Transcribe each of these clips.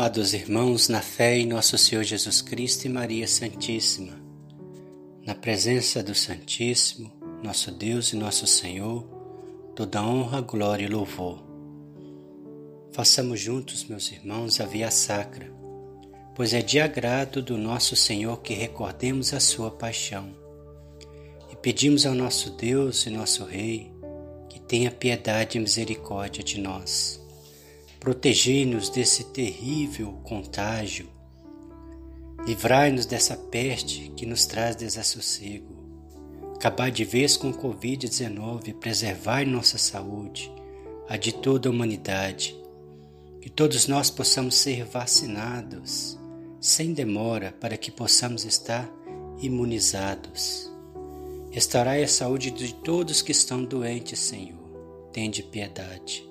Amados irmãos, na fé em nosso Senhor Jesus Cristo e Maria Santíssima, na presença do Santíssimo, nosso Deus e nosso Senhor, toda honra, glória e louvor. Façamos juntos, meus irmãos, a via sacra, pois é de agrado do nosso Senhor que recordemos a sua paixão. E pedimos ao nosso Deus e nosso Rei que tenha piedade e misericórdia de nós. Protegei-nos desse terrível contágio. Livrai-nos dessa peste que nos traz desassossego. Acabar de vez com o Covid-19 e preservar nossa saúde, a de toda a humanidade. Que todos nós possamos ser vacinados sem demora para que possamos estar imunizados. Restaurai a saúde de todos que estão doentes, Senhor. Tende piedade.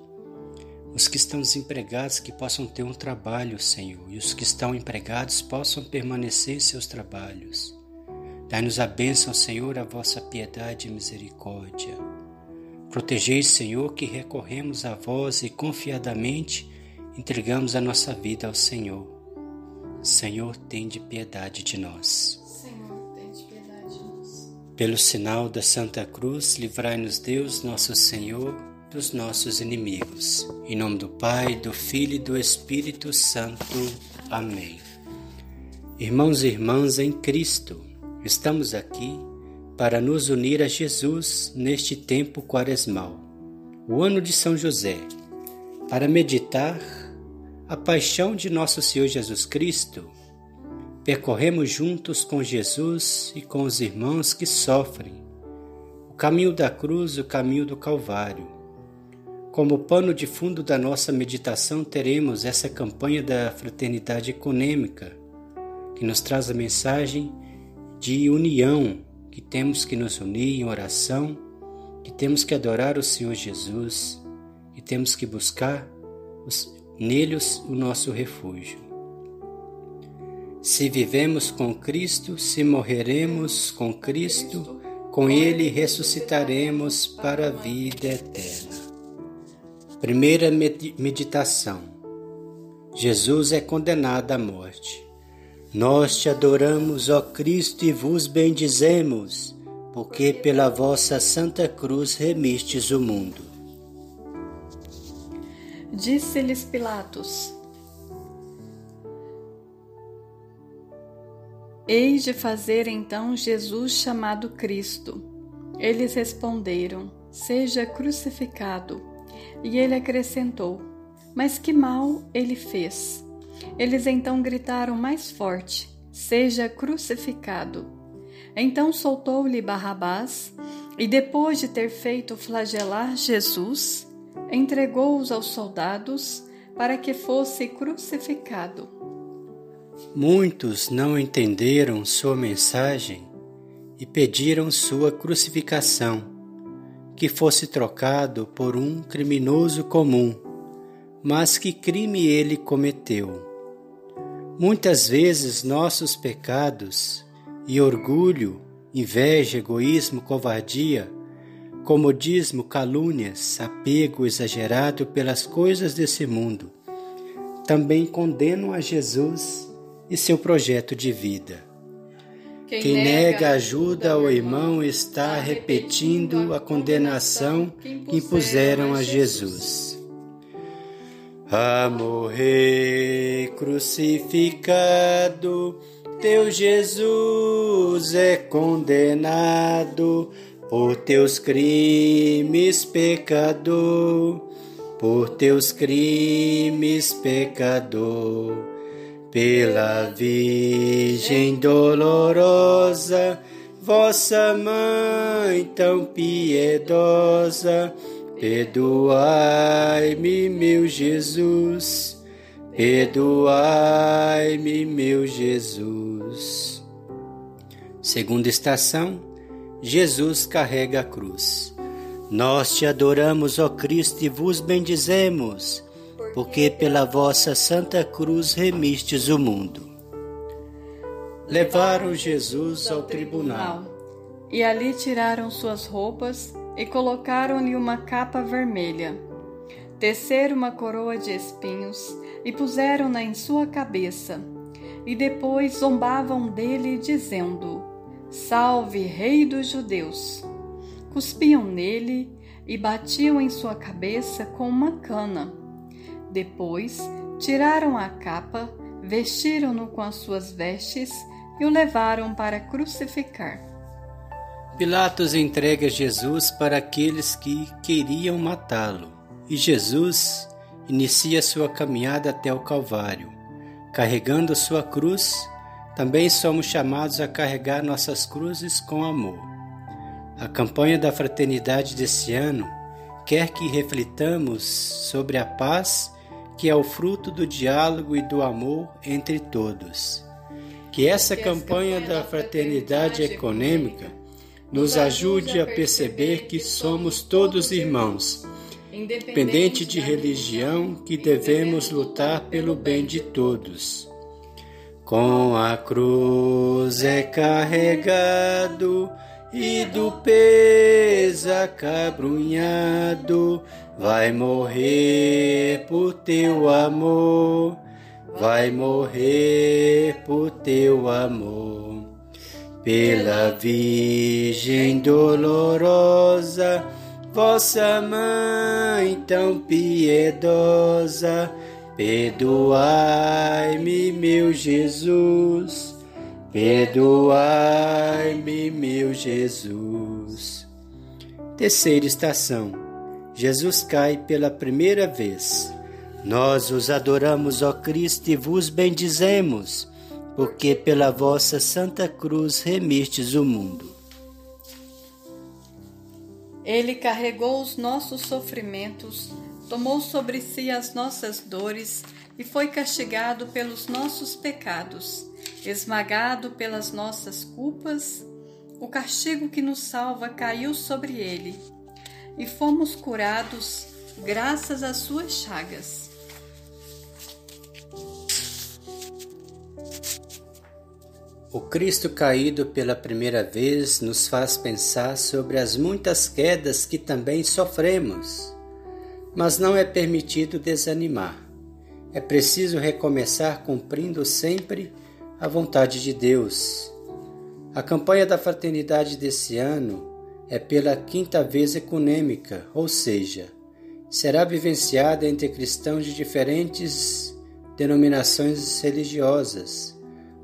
Os que estão desempregados que possam ter um trabalho, Senhor, e os que estão empregados possam permanecer em seus trabalhos. Dai-nos a bênção, Senhor, a vossa piedade e misericórdia. Protegei, Senhor, que recorremos a vós e confiadamente entregamos a nossa vida ao Senhor. Senhor, tende piedade de nós. Senhor, tende piedade de nós. Pelo sinal da Santa Cruz, livrai-nos Deus, nosso Senhor, dos nossos inimigos. Em nome do Pai, do Filho e do Espírito Santo. Amém. Irmãos e irmãs em Cristo, Estamos aqui para nos unir a Jesus neste tempo quaresmal, o ano de São José, para meditar a paixão de nosso Senhor Jesus Cristo. Percorremos juntos com Jesus e com os irmãos que sofrem o caminho da cruz o caminho do Calvário. Como pano de fundo da nossa meditação, teremos essa campanha da fraternidade econômica, que nos traz a mensagem de união, que temos que nos unir em oração, que temos que adorar o Senhor Jesus, que temos que buscar os, neles o nosso refúgio. Se vivemos com Cristo, se morreremos com Cristo, com Ele ressuscitaremos para a vida eterna. Primeira meditação: Jesus é condenado à morte. Nós te adoramos, ó Cristo, e vos bendizemos, porque pela vossa Santa Cruz remistes o mundo. Disse-lhes Pilatos: Hei de fazer então Jesus chamado Cristo. Eles responderam: Seja crucificado. E ele acrescentou: Mas que mal ele fez? Eles então gritaram mais forte: Seja crucificado. Então soltou-lhe Barrabás e, depois de ter feito flagelar Jesus, entregou-os aos soldados para que fosse crucificado. Muitos não entenderam sua mensagem e pediram sua crucificação, que fosse trocado por um criminoso comum. Mas que crime ele cometeu? Muitas vezes nossos pecados e orgulho, inveja, egoísmo, covardia, comodismo, calúnias, apego exagerado pelas coisas desse mundo, também condenam a Jesus e seu projeto de vida. Quem, Quem nega ajuda ao irmão está repetindo a condenação que impuseram a Jesus. A morrer crucificado, teu Jesus é condenado por teus crimes, pecador, por teus crimes, pecador, pela Virgem dolorosa, vossa mãe tão piedosa Perdoai-me, meu Jesus, perdoai-me, meu Jesus. Segunda estação: Jesus carrega a cruz. Nós te adoramos, ó Cristo, e vos bendizemos, porque pela vossa santa cruz remistes o mundo. Levaram Jesus ao tribunal e ali tiraram suas roupas e colocaram-lhe uma capa vermelha. Teceram uma coroa de espinhos e puseram-na em sua cabeça, e depois zombavam dele, dizendo: Salve, Rei dos Judeus! Cuspiam nele e batiam em sua cabeça com uma cana. Depois tiraram a capa, vestiram-no com as suas vestes e o levaram para crucificar. Pilatos entrega Jesus para aqueles que queriam matá-lo, e Jesus inicia sua caminhada até o Calvário. Carregando sua cruz, também somos chamados a carregar nossas cruzes com amor. A campanha da fraternidade desse ano quer que reflitamos sobre a paz que é o fruto do diálogo e do amor entre todos. Que essa campanha da fraternidade econômica nos ajude a perceber que somos todos irmãos, independente de religião, que devemos lutar pelo bem de todos. Com a cruz é carregado e do peso acabrunhado, vai morrer por teu amor, vai morrer por teu amor. Pela Virgem dolorosa, vossa mãe tão piedosa, perdoai-me, meu Jesus, perdoai-me, meu Jesus. Terceira estação: Jesus cai pela primeira vez. Nós os adoramos, ó Cristo, e vos bendizemos porque pela vossa Santa Cruz remistes o mundo. Ele carregou os nossos sofrimentos, tomou sobre si as nossas dores e foi castigado pelos nossos pecados, esmagado pelas nossas culpas. O castigo que nos salva caiu sobre ele, e fomos curados graças às suas chagas. O Cristo caído pela primeira vez nos faz pensar sobre as muitas quedas que também sofremos. Mas não é permitido desanimar. É preciso recomeçar cumprindo sempre a vontade de Deus. A campanha da fraternidade desse ano é pela quinta vez econômica, ou seja, será vivenciada entre cristãos de diferentes denominações religiosas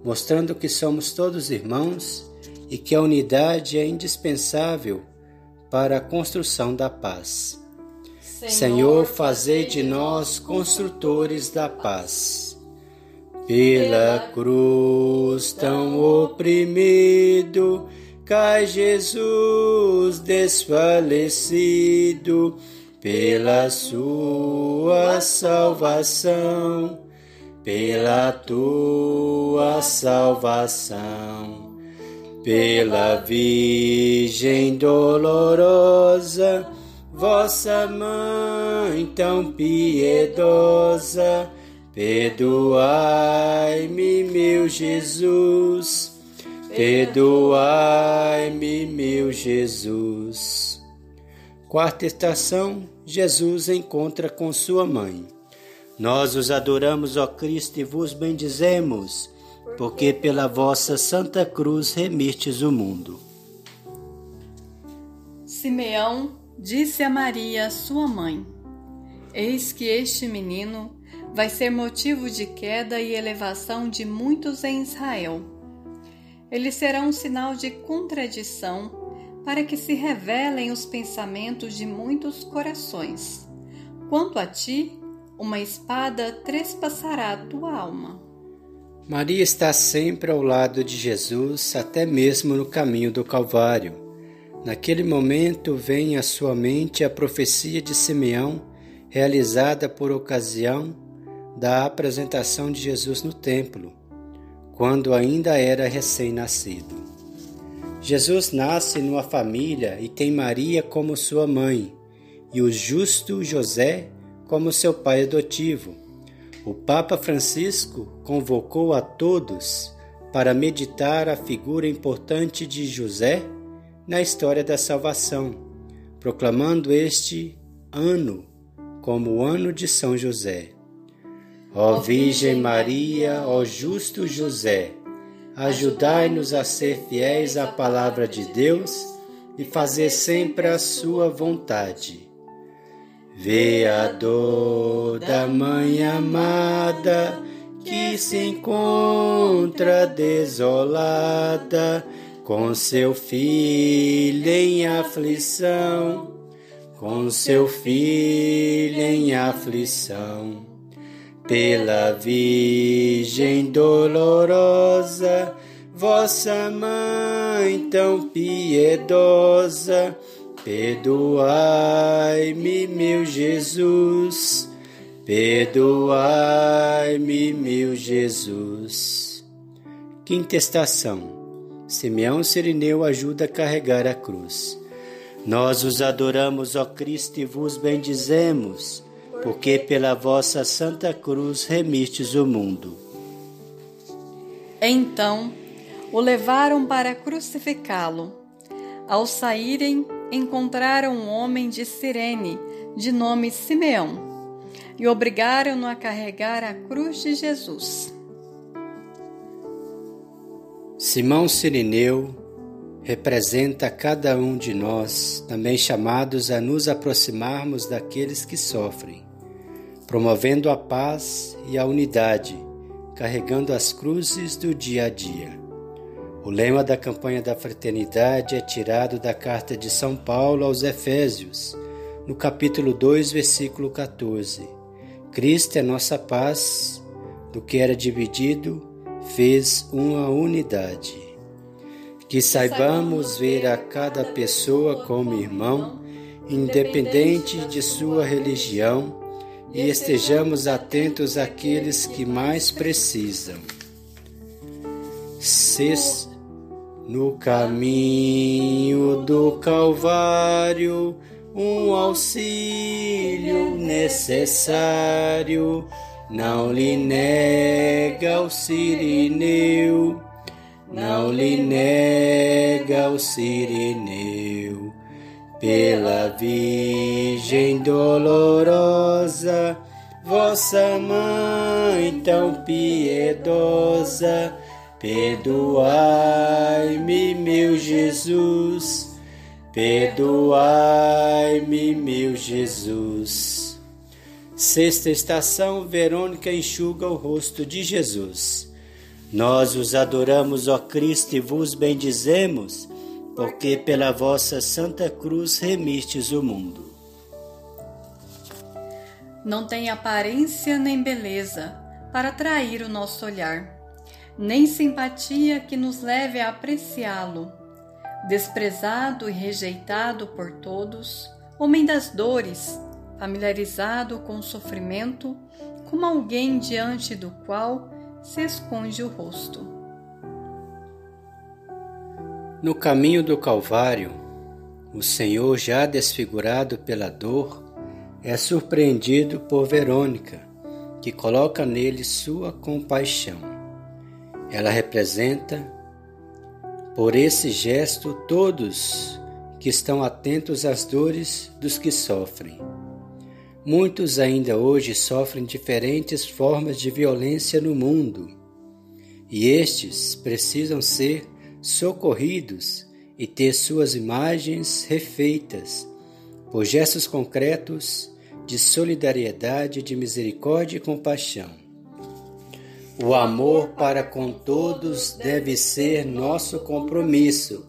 mostrando que somos todos irmãos e que a unidade é indispensável para a construção da paz. Senhor, fazei de nós construtores da paz. Pela cruz tão oprimido, cai Jesus desfalecido, pela sua salvação pela tua salvação, pela Virgem dolorosa, vossa mãe tão piedosa, perdoai-me, meu Jesus, perdoai-me, meu Jesus. Quarta estação: Jesus encontra com sua mãe. Nós os adoramos, ó Cristo, e vos bendizemos, porque pela vossa Santa Cruz remistes o mundo. Simeão disse a Maria, sua mãe: Eis que este menino vai ser motivo de queda e elevação de muitos em Israel. Ele será um sinal de contradição para que se revelem os pensamentos de muitos corações. Quanto a ti, uma espada trespassará tua alma. Maria está sempre ao lado de Jesus, até mesmo no caminho do Calvário. Naquele momento vem à sua mente a profecia de Simeão, realizada por ocasião da apresentação de Jesus no templo, quando ainda era recém-nascido. Jesus nasce numa família e tem Maria como sua mãe, e o justo José como seu pai adotivo. O Papa Francisco convocou a todos para meditar a figura importante de José na história da salvação, proclamando este ano como o ano de São José. Ó Virgem Maria, ó justo José, ajudai-nos a ser fiéis à palavra de Deus e fazer sempre a sua vontade. Vê a dor da mãe amada que se encontra desolada com seu filho em aflição, com seu filho em aflição pela Virgem dolorosa, vossa mãe tão piedosa, perdoai-me, meu Jesus, perdoai-me, meu Jesus. Quinta estação. Simeão Sirineu ajuda a carregar a cruz. Nós os adoramos, ó Cristo, e vos bendizemos porque pela vossa Santa Cruz remistes o mundo. Então o levaram para crucificá-lo. Ao saírem, encontraram um homem de Cirene, de nome Simeão, e obrigaram-no a carregar a cruz de Jesus. Simão Sirineu representa cada um de nós, também chamados a nos aproximarmos daqueles que sofrem promovendo a paz e a unidade, carregando as cruzes do dia a dia. O lema da campanha da fraternidade é tirado da carta de São Paulo aos Efésios, no capítulo 2, versículo 14. Cristo é nossa paz, do que era dividido, fez uma unidade. Que saibamos ver a cada pessoa como irmão, independente de sua religião e estejamos atentos àqueles que mais precisam. Sexto, no caminho do Calvário, um auxílio necessário, não lhe nega o sirineu, não lhe nega o sirineu pela Virgem dolorosa, vossa mãe tão piedosa, perdoai-me, meu Jesus, perdoai-me, meu Jesus. Sexta estação, Verônica enxuga o rosto de Jesus. Nós os adoramos, ó Cristo, e vos bendizemos porque pela vossa Santa Cruz remistes o mundo. Não tem aparência nem beleza para atrair o nosso olhar, nem simpatia que nos leve a apreciá-lo. Desprezado e rejeitado por todos, homem das dores, familiarizado com o sofrimento, como alguém diante do qual se esconde o rosto. No caminho do Calvário, o Senhor, já desfigurado pela dor, é surpreendido por Verônica, que coloca nele sua compaixão. Ela representa, por esse gesto, todos que estão atentos às dores dos que sofrem. Muitos ainda hoje sofrem diferentes formas de violência no mundo, e estes precisam ser socorridos e ter suas imagens refeitas por gestos concretos de solidariedade, de misericórdia e compaixão. O amor para com todos deve ser nosso compromisso.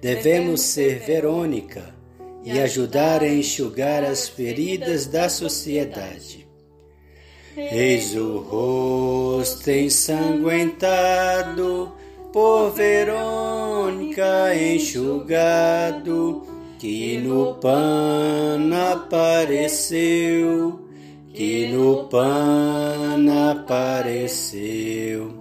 Devemos ser Verônica e ajudar a enxugar as feridas da sociedade. Eis o rosto ensanguentado por Verônica enxugado, que no pano apareceu, que no pano apareceu.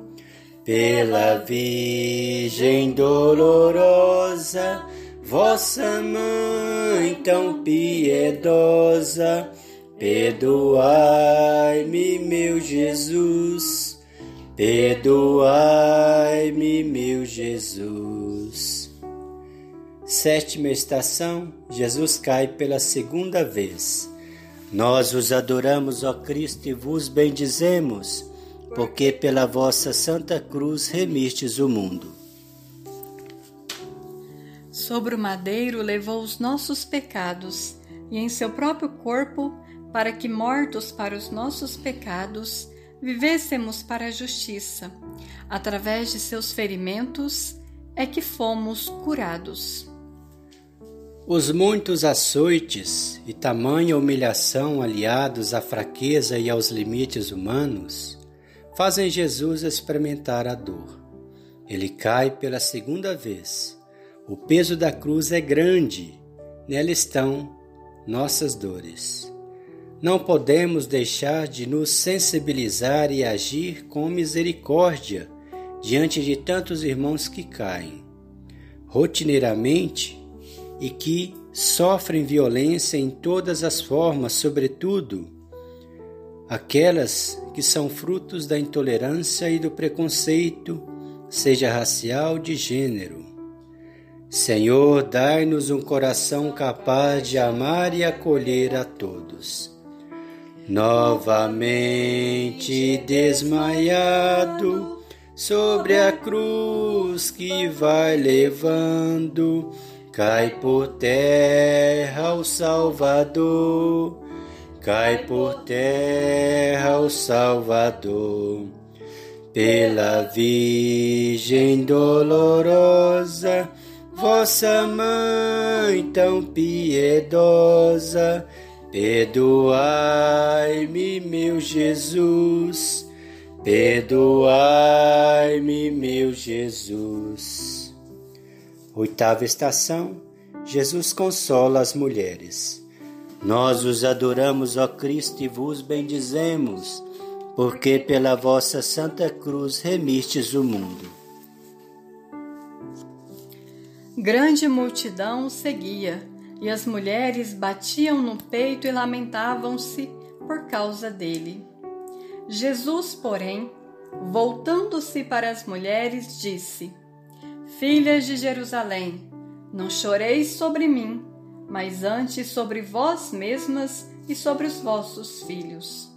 Pela Virgem dolorosa, vossa mãe tão piedosa, perdoai-me, meu Jesus Perdoai-me, meu Jesus. Sétima estação: Jesus cai pela segunda vez. Nós os adoramos, ó Cristo, e vos bendizemos, porque pela vossa Santa Cruz remistes o mundo. Sobre o madeiro levou os nossos pecados, e em seu próprio corpo, para que, mortos para os nossos pecados, vivêssemos para a justiça. Através de seus ferimentos é que fomos curados. Os muitos açoites e tamanha humilhação aliados à fraqueza e aos limites humanos fazem Jesus experimentar a dor. Ele cai pela segunda vez. O peso da cruz é grande, nela estão nossas dores. Não podemos deixar de nos sensibilizar e agir com misericórdia diante de tantos irmãos que caem. Rotineiramente, e que sofrem violência em todas as formas, sobretudo aquelas que são frutos da intolerância e do preconceito, seja racial de gênero. Senhor, dai-nos um coração capaz de amar e acolher a todos. Novamente desmaiado sobre a cruz que vai levando Cai por terra o Salvador, cai por terra o Salvador. Pela Virgem dolorosa, vossa mãe tão piedosa, perdoai-me, meu Jesus, perdoai-me, meu Jesus. Oitava estação: Jesus consola as mulheres. Nós os adoramos, ó Cristo, e vos bendizemos, porque pela vossa Santa Cruz remistes o mundo. Grande multidão seguia, e as mulheres batiam no peito e lamentavam-se por causa dele. Jesus, porém, voltando-se para as mulheres, disse: Filhas de Jerusalém, não choreis sobre mim, mas antes sobre vós mesmas e sobre os vossos filhos.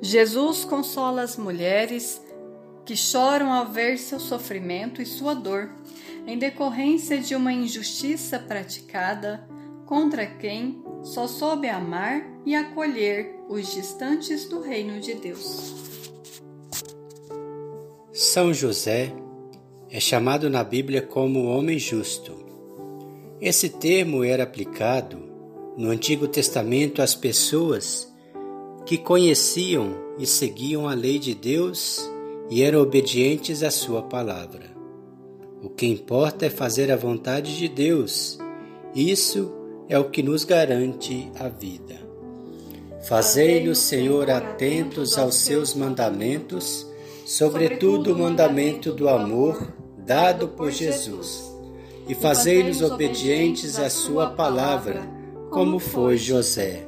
Jesus consola as mulheres que choram ao ver seu sofrimento e sua dor, em decorrência de uma injustiça praticada contra quem só soube amar e acolher os distantes do reino de Deus. São José é chamado na Bíblia como homem justo. Esse termo era aplicado no Antigo Testamento às pessoas que conheciam e seguiam a lei de Deus e eram obedientes à sua palavra. O que importa é fazer a vontade de Deus. Isso é o que nos garante a vida. Fazei-nos, Senhor, atentos aos seus mandamentos sobretudo o mandamento do amor dado por Jesus, e fazei-nos obedientes à Sua palavra, como foi José.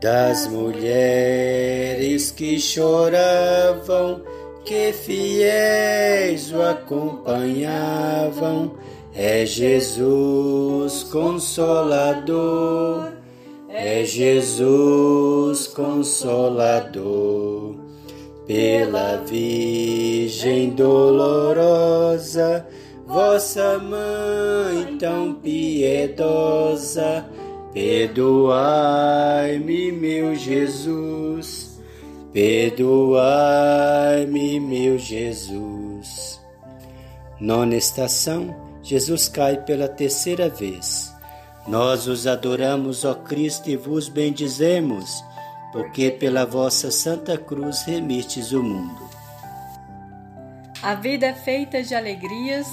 Das mulheres que choravam, que fiéis o acompanhavam, é Jesus consolador, é Jesus consolador. Pela Virgem dolorosa, vossa mãe tão piedosa, perdoai-me, meu Jesus, perdoai-me, meu Jesus. Nona estação: Jesus cai pela terceira vez. Nós os adoramos, ó Cristo, e vos bendizemos porque pela vossa Santa Cruz remistes o mundo. A vida é feita de alegrias,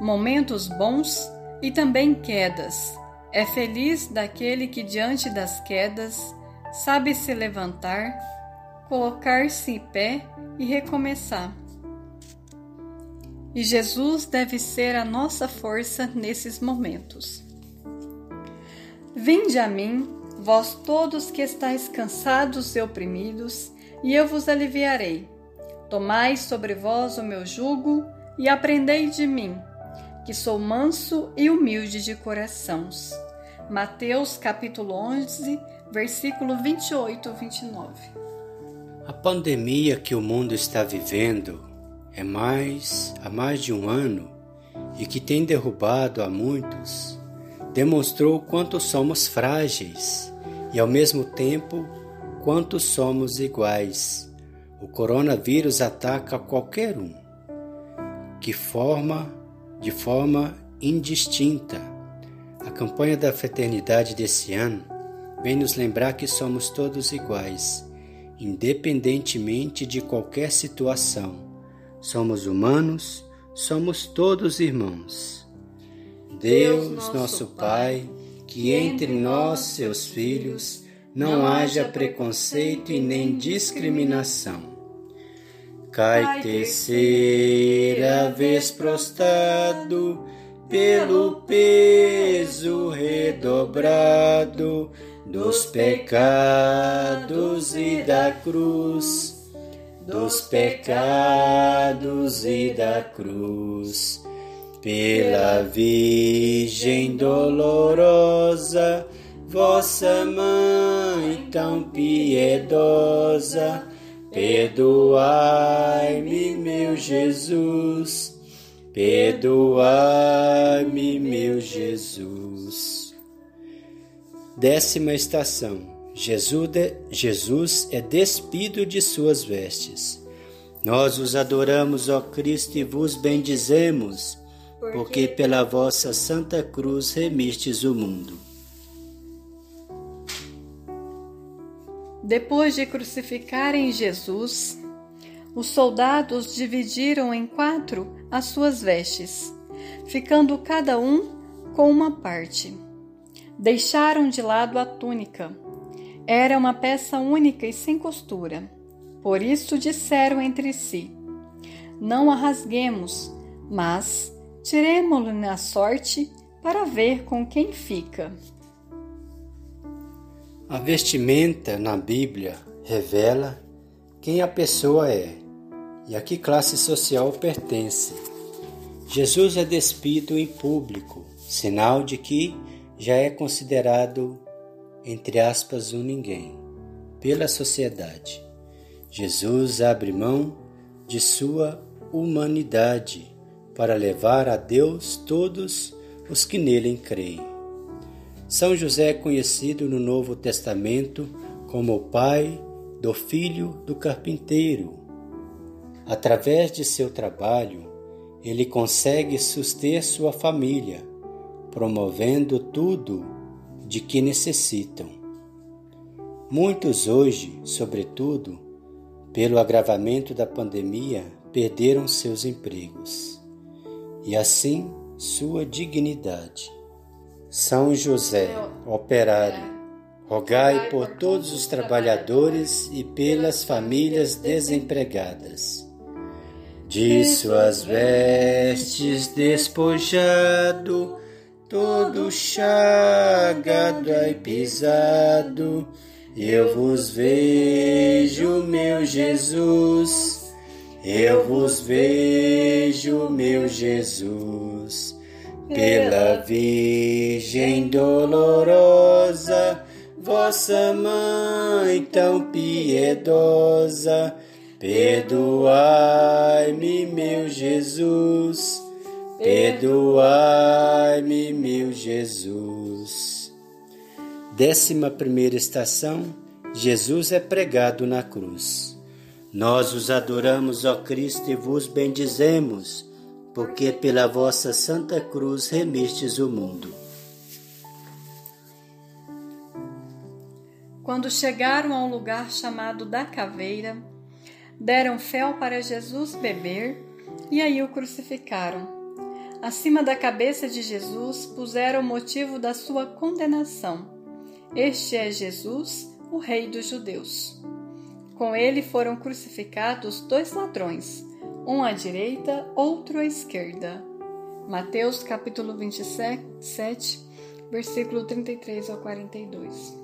momentos bons e também quedas. É feliz daquele que, diante das quedas, sabe se levantar, colocar-se em pé e recomeçar. E Jesus deve ser a nossa força nesses momentos. Vinde a mim, vós todos que estáis cansados e oprimidos, e eu vos aliviarei. Tomai sobre vós o meu jugo e aprendei de mim, que sou manso e humilde de corações. Mateus capítulo 11, versículo 28 e 29. A pandemia que o mundo está vivendo é mais há mais de um ano e que tem derrubado a muitos, demonstrou quanto somos frágeis e ao mesmo tempo quanto somos iguais. O coronavírus ataca qualquer um, que forma de forma indistinta a campanha da fraternidade desse ano vem nos lembrar que somos todos iguais, independentemente de qualquer situação. Somos humanos, somos todos irmãos. Deus, nosso Pai, que entre nós, seus filhos, não haja preconceito e nem discriminação. Cai terceira vez prostrado pelo peso redobrado dos pecados e da cruz, dos pecados e da cruz, pela Virgem dolorosa, vossa mãe tão piedosa, perdoai-me, meu Jesus. Perdoai-me, meu Jesus. Décima estação. Jesus, é despido de suas vestes. Nós os adoramos, ó Cristo, e vos bendizemos, porque pela vossa santa cruz remistes o mundo. Depois de crucificarem Jesus, os soldados dividiram em quatro as suas vestes, ficando cada um com uma parte. Deixaram de lado a túnica. Era uma peça única e sem costura. Por isso disseram entre si: Não a rasguemos, mas tiremo-lo na sorte para ver com quem fica. A vestimenta na Bíblia revela quem a pessoa é e a que classe social pertence. Jesus é despido em público, sinal de que já é considerado, entre aspas, um ninguém, pela sociedade. Jesus abre mão de sua humanidade para levar a Deus todos os que nele creem. São José é conhecido no Novo Testamento como o pai do filho do carpinteiro Através de seu trabalho, ele consegue suster sua família, promovendo tudo de que necessitam. Muitos hoje, sobretudo, pelo agravamento da pandemia, perderam seus empregos e assim sua dignidade. São José, operário, rogai por todos os trabalhadores e pelas famílias desempregadas de suas vestes despojado, todo chagado e pisado, eu vos vejo, meu Jesus, eu vos vejo, meu Jesus, pela Virgem dolorosa, vossa mãe tão piedosa, Perdoai-me, meu Jesus, perdoai-me, meu Jesus. Décima primeira estação: Jesus é pregado na cruz. Nós os adoramos, ó Cristo, e vos bendizemos, porque pela vossa santa cruz remistes o mundo. Quando chegaram a um lugar chamado da Caveira, deram fel para Jesus beber e aí o crucificaram. Acima da cabeça de Jesus puseram o motivo da sua condenação. Este é Jesus, o Rei dos Judeus. Com ele foram crucificados dois ladrões, um à direita, outro à esquerda. Mateus capítulo 27, versículo 33 ao 42.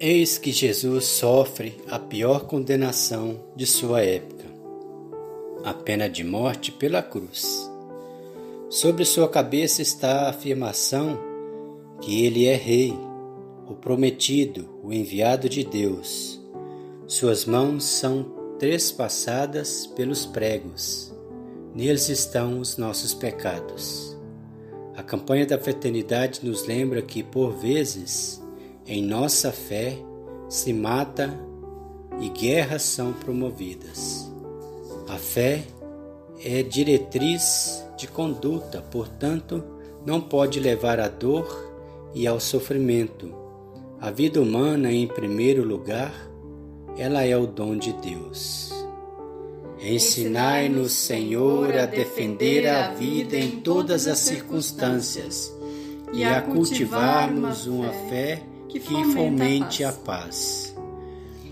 Eis que Jesus sofre a pior condenação de sua época, a pena de morte pela cruz. Sobre sua cabeça está a afirmação que ele é Rei, o prometido, o enviado de Deus. Suas mãos são trespassadas pelos pregos, neles estão os nossos pecados. A campanha da fraternidade nos lembra que, por vezes, em nossa fé se mata e guerras são promovidas. A fé é diretriz de conduta, portanto, não pode levar à dor e ao sofrimento. A vida humana, em primeiro lugar, ela é o dom de Deus. Ensinai-nos, Senhor, a defender a vida em todas as circunstâncias e a cultivarmos uma fé que fomente a paz.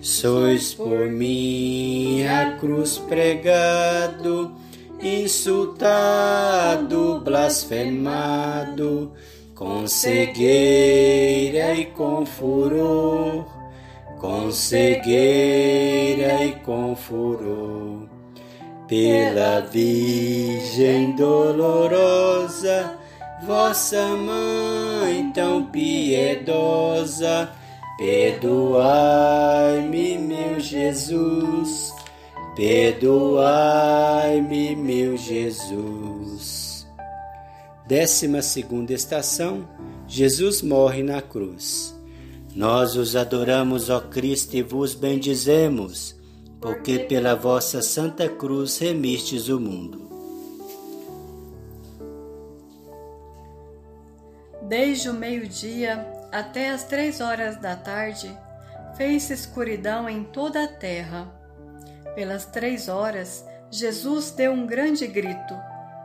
Sois por mim a cruz pregado insultado, blasfemado, com cegueira e com furor, com cegueira e com furor. Pela Virgem dolorosa, vossa mãe tão piedosa, perdoai-me, meu Jesus Perdoai-me, meu Jesus. Décima segunda estação: Jesus morre na cruz. Nós os adoramos, ó Cristo, e vos bendizemos, porque pela vossa santa cruz remistes o mundo. Desde o meio-dia até as três horas da tarde, fez escuridão em toda a terra pelas três horas, Jesus deu um grande grito: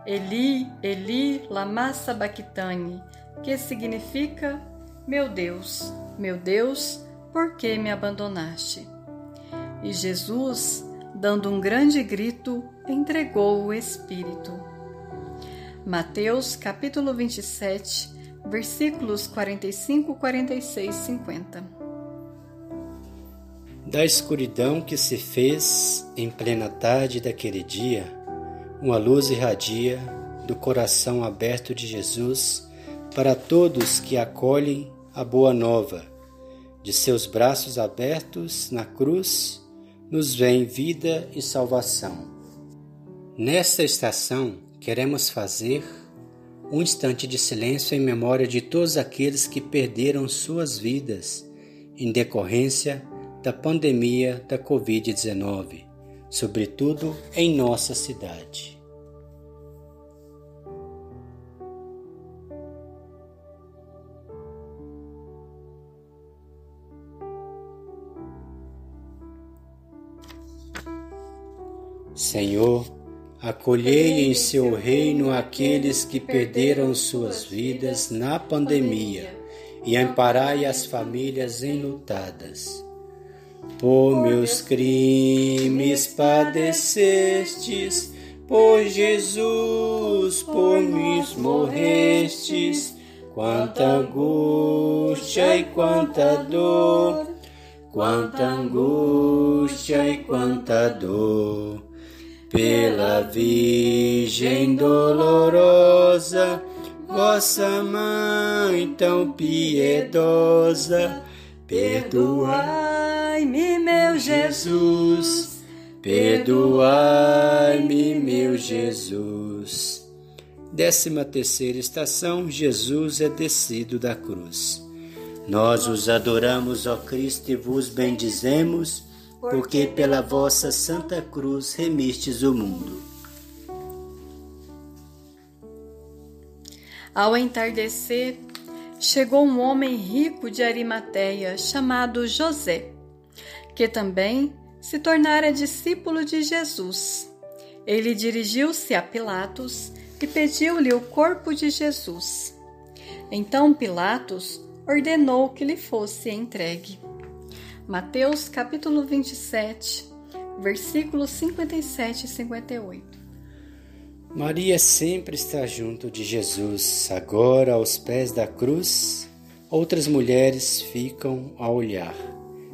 Eli, Eli, lama sabachthani, que significa: Meu Deus, meu Deus, por que me abandonaste? E Jesus, dando um grande grito, entregou o Espírito. Mateus capítulo 27, versículos 45, 46, 50 da escuridão que se fez em plena tarde daquele dia, uma luz irradia do coração aberto de Jesus para todos que acolhem a boa nova. De seus braços abertos na cruz, nos vem vida e salvação. Nesta estação, queremos fazer um instante de silêncio em memória de todos aqueles que perderam suas vidas em decorrência da pandemia da Covid-19, sobretudo em nossa cidade. Senhor, acolhei em seu reino aqueles que perderam suas vidas na pandemia e amparai as famílias enlutadas por meus crimes padecestes, por Jesus, por mim morrestes. Quanta angústia e quanta dor, quanta angústia e quanta dor. Pela Virgem dolorosa, vossa mãe tão piedosa, Perdoai-me, meu Jesus. Perdoai-me, meu Jesus. Décima terceira estação: Jesus é descido da cruz. Nós os adoramos, ó Cristo, e vos bendizemos, porque pela vossa santa cruz remistes o mundo. Ao entardecer, chegou um homem rico de Arimateia, chamado José que também se tornara discípulo de Jesus. Ele dirigiu-se a Pilatos e pediu-lhe o corpo de Jesus. Então Pilatos ordenou que lhe fosse entregue. Mateus capítulo 27, versículos 57 e 58. Maria sempre está junto de Jesus. Agora, aos pés da cruz, outras mulheres ficam a olhar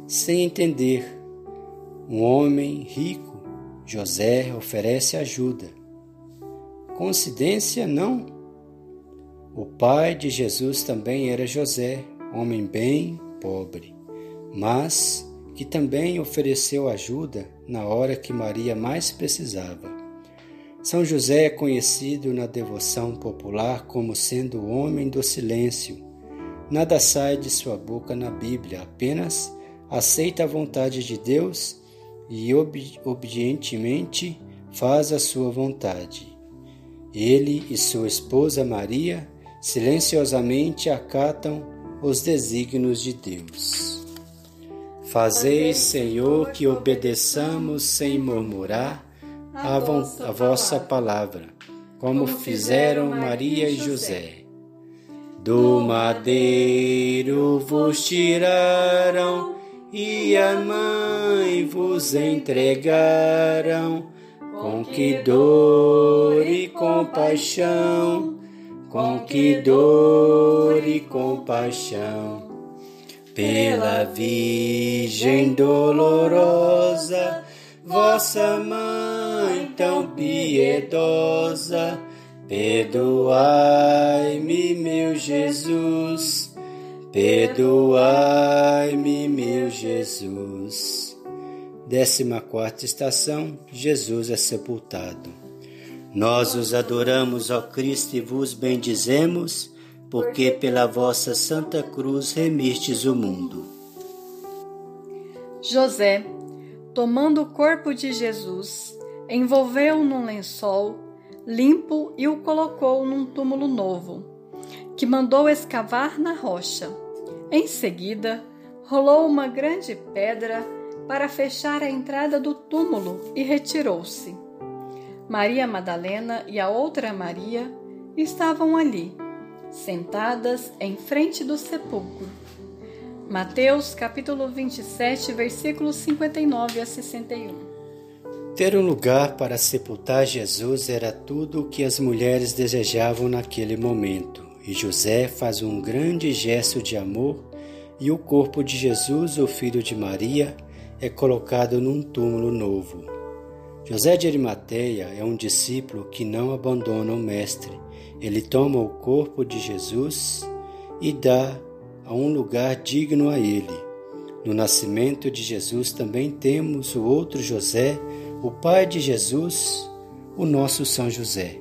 sem entender. Um homem rico, José, oferece ajuda. Coincidência não? O pai de Jesus também era José, homem bem pobre, mas que também ofereceu ajuda na hora que Maria mais precisava. São José é conhecido na devoção popular como sendo o homem do silêncio. Nada sai de sua boca na Bíblia, apenas aceita a vontade de Deus e ob obedientemente faz a sua vontade. Ele e sua esposa Maria silenciosamente acatam os desígnios de Deus. Fazei, Senhor, que obedeçamos sem murmurar a, a vossa palavra, como fizeram Maria e José. Do madeiro vos tiraram e a mãe vos entregaram, com que dor e compaixão, com que dor e compaixão. Pela Virgem dolorosa, vossa mãe tão piedosa, perdoai-me, meu Jesus Perdoai-me, meu Jesus. Décima quarta estação: Jesus é sepultado. Nós os adoramos, ó Cristo, e vos bendizemos, porque pela vossa santa cruz remistes o mundo. José, tomando o corpo de Jesus, envolveu-o num lençol limpo e o colocou num túmulo novo, que mandou escavar na rocha em seguida, rolou uma grande pedra para fechar a entrada do túmulo e retirou-se. Maria Madalena e a outra Maria estavam ali, sentadas em frente do sepulcro. Mateus capítulo 27, versículos 59 a 61. Ter um lugar para sepultar Jesus era tudo o que as mulheres desejavam naquele momento. E José faz um grande gesto de amor e o corpo de Jesus, o filho de Maria, é colocado num túmulo novo. José de Arimateia é um discípulo que não abandona o Mestre. Ele toma o corpo de Jesus e dá a um lugar digno a ele. No nascimento de Jesus também temos o outro José, o pai de Jesus, o nosso São José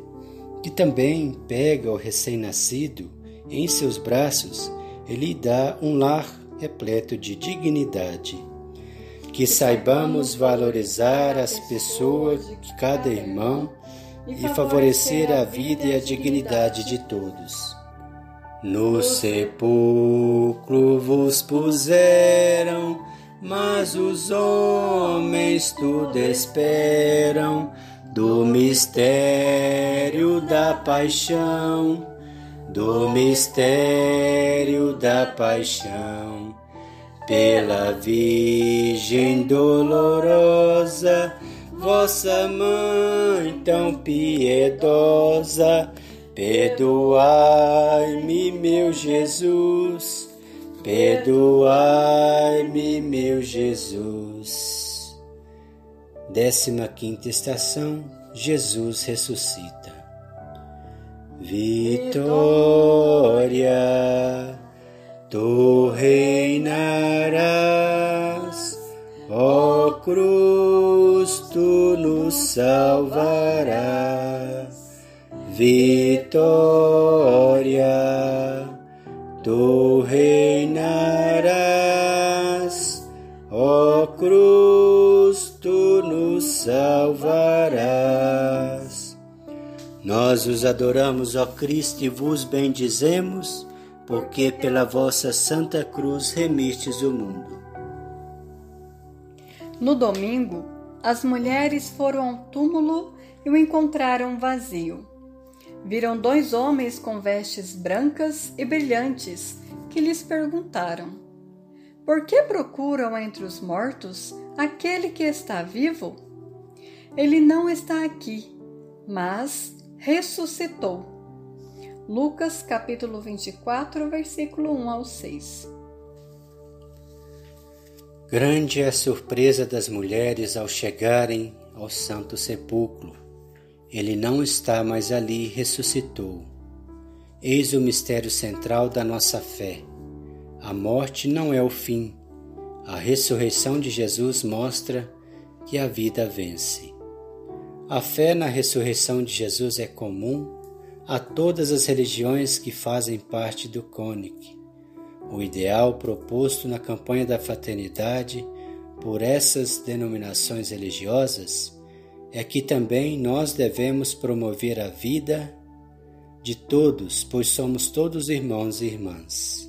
que também pega o recém-nascido em seus braços e lhe dá um lar repleto de dignidade. Que saibamos valorizar as pessoas de cada irmão e favorecer a vida e a dignidade de todos. No sepulcro vos puseram, mas os homens tudo esperam do mistério da paixão, do mistério da paixão, pela Virgem dolorosa, vossa mãe tão piedosa, perdoai-me, meu Jesus, perdoai-me, meu Jesus. Décima quinta estação, Jesus ressuscita. Vitória, tu reinarás, ó cruz, tu nos salvarás. Vitória, tu reinarás, ó cruz, tu nos salvarás. Nós os adoramos, ó Cristo, e vos bendizemos, porque pela vossa santa cruz remistes o mundo. No domingo, as mulheres foram ao túmulo e o encontraram vazio. Viram dois homens com vestes brancas e brilhantes que lhes perguntaram: Por que procuram entre os mortos aquele que está vivo? Ele não está aqui, mas ressuscitou. Lucas capítulo 24, versículo 1 ao 6. Grande é a surpresa das mulheres ao chegarem ao Santo Sepulcro. Ele não está mais ali, ressuscitou. Eis o mistério central da nossa fé. A morte não é o fim. A ressurreição de Jesus mostra que a vida vence. A fé na ressurreição de Jesus é comum a todas as religiões que fazem parte do CONIC. O ideal proposto na campanha da fraternidade por essas denominações religiosas é que também nós devemos promover a vida de todos, pois somos todos irmãos e irmãs.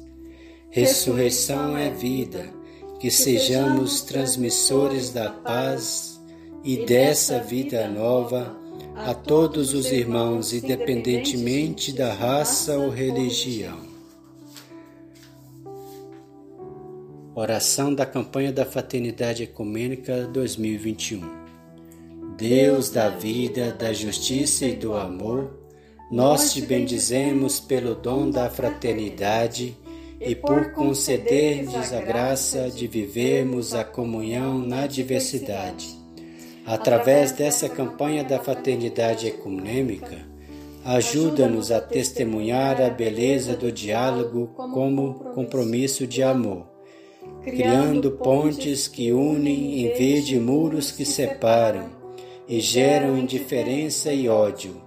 Ressurreição é vida, que sejamos transmissores da paz e dessa vida nova a todos os irmãos, independentemente da raça ou religião. Oração da campanha da Fraternidade Ecumênica 2021. Deus da vida, da justiça e do amor, nós te bendizemos pelo dom da fraternidade e por conceder-nos a graça de vivermos a comunhão na diversidade. Através dessa campanha da fraternidade ecumênica, ajuda-nos a testemunhar a beleza do diálogo como compromisso de amor, criando pontes que unem em vez de muros que separam e geram indiferença e ódio.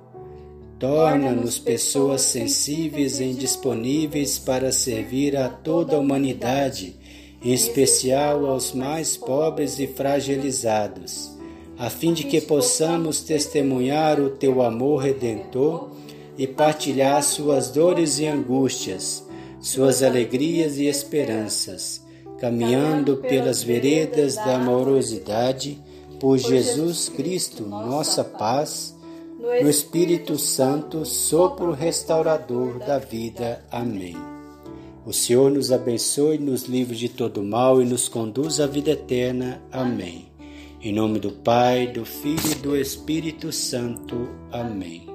Torna-nos pessoas sensíveis e disponíveis para servir a toda a humanidade, em especial aos mais pobres e fragilizados, a fim de que possamos testemunhar o teu amor redentor e partilhar suas dores e angústias, suas alegrias e esperanças, caminhando pelas veredas da amorosidade, por Jesus Cristo, nossa paz no Espírito Santo, sopro restaurador da vida. Amém. O Senhor nos abençoe, nos livre de todo mal e nos conduz à vida eterna. Amém. Em nome do Pai, do Filho e do Espírito Santo. Amém.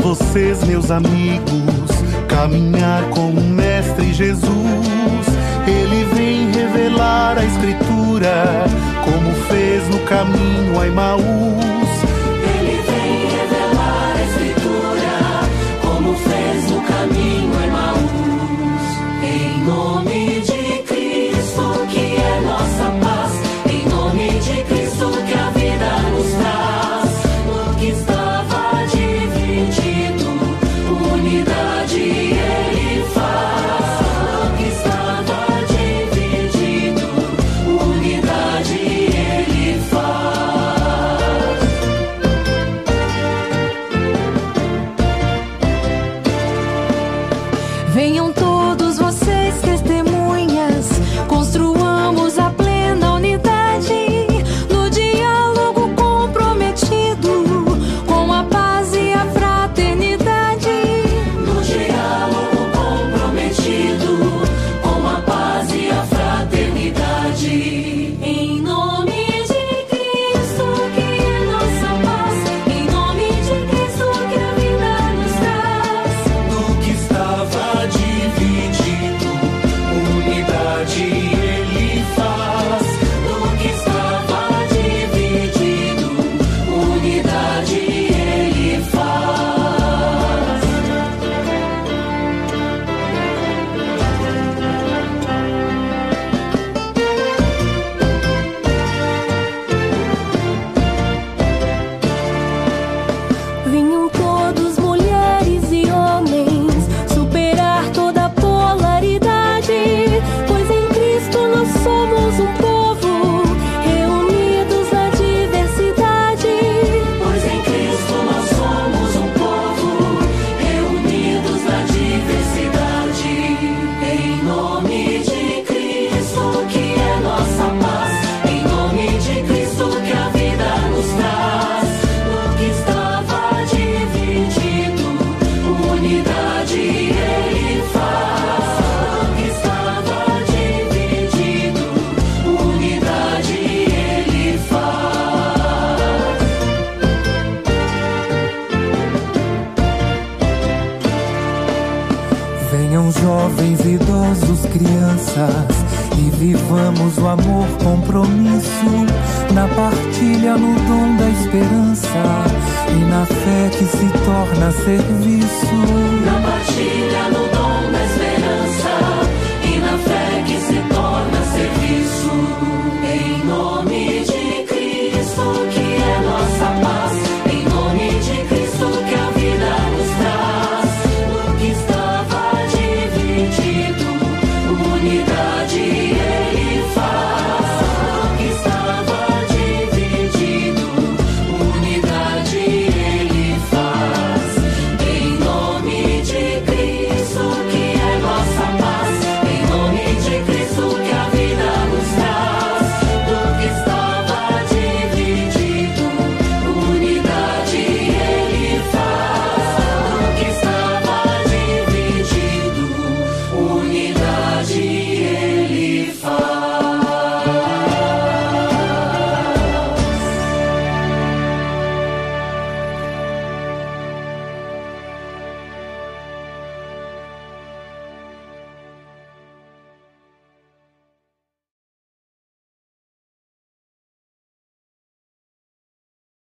Vocês, meus amigos, caminhar com o Mestre Jesus. Ele vem revelar a Escritura, como fez no caminho a Emaús. Vivamos o amor compromisso na partilha, no dom da esperança e na fé que se torna serviço. Na partilha, no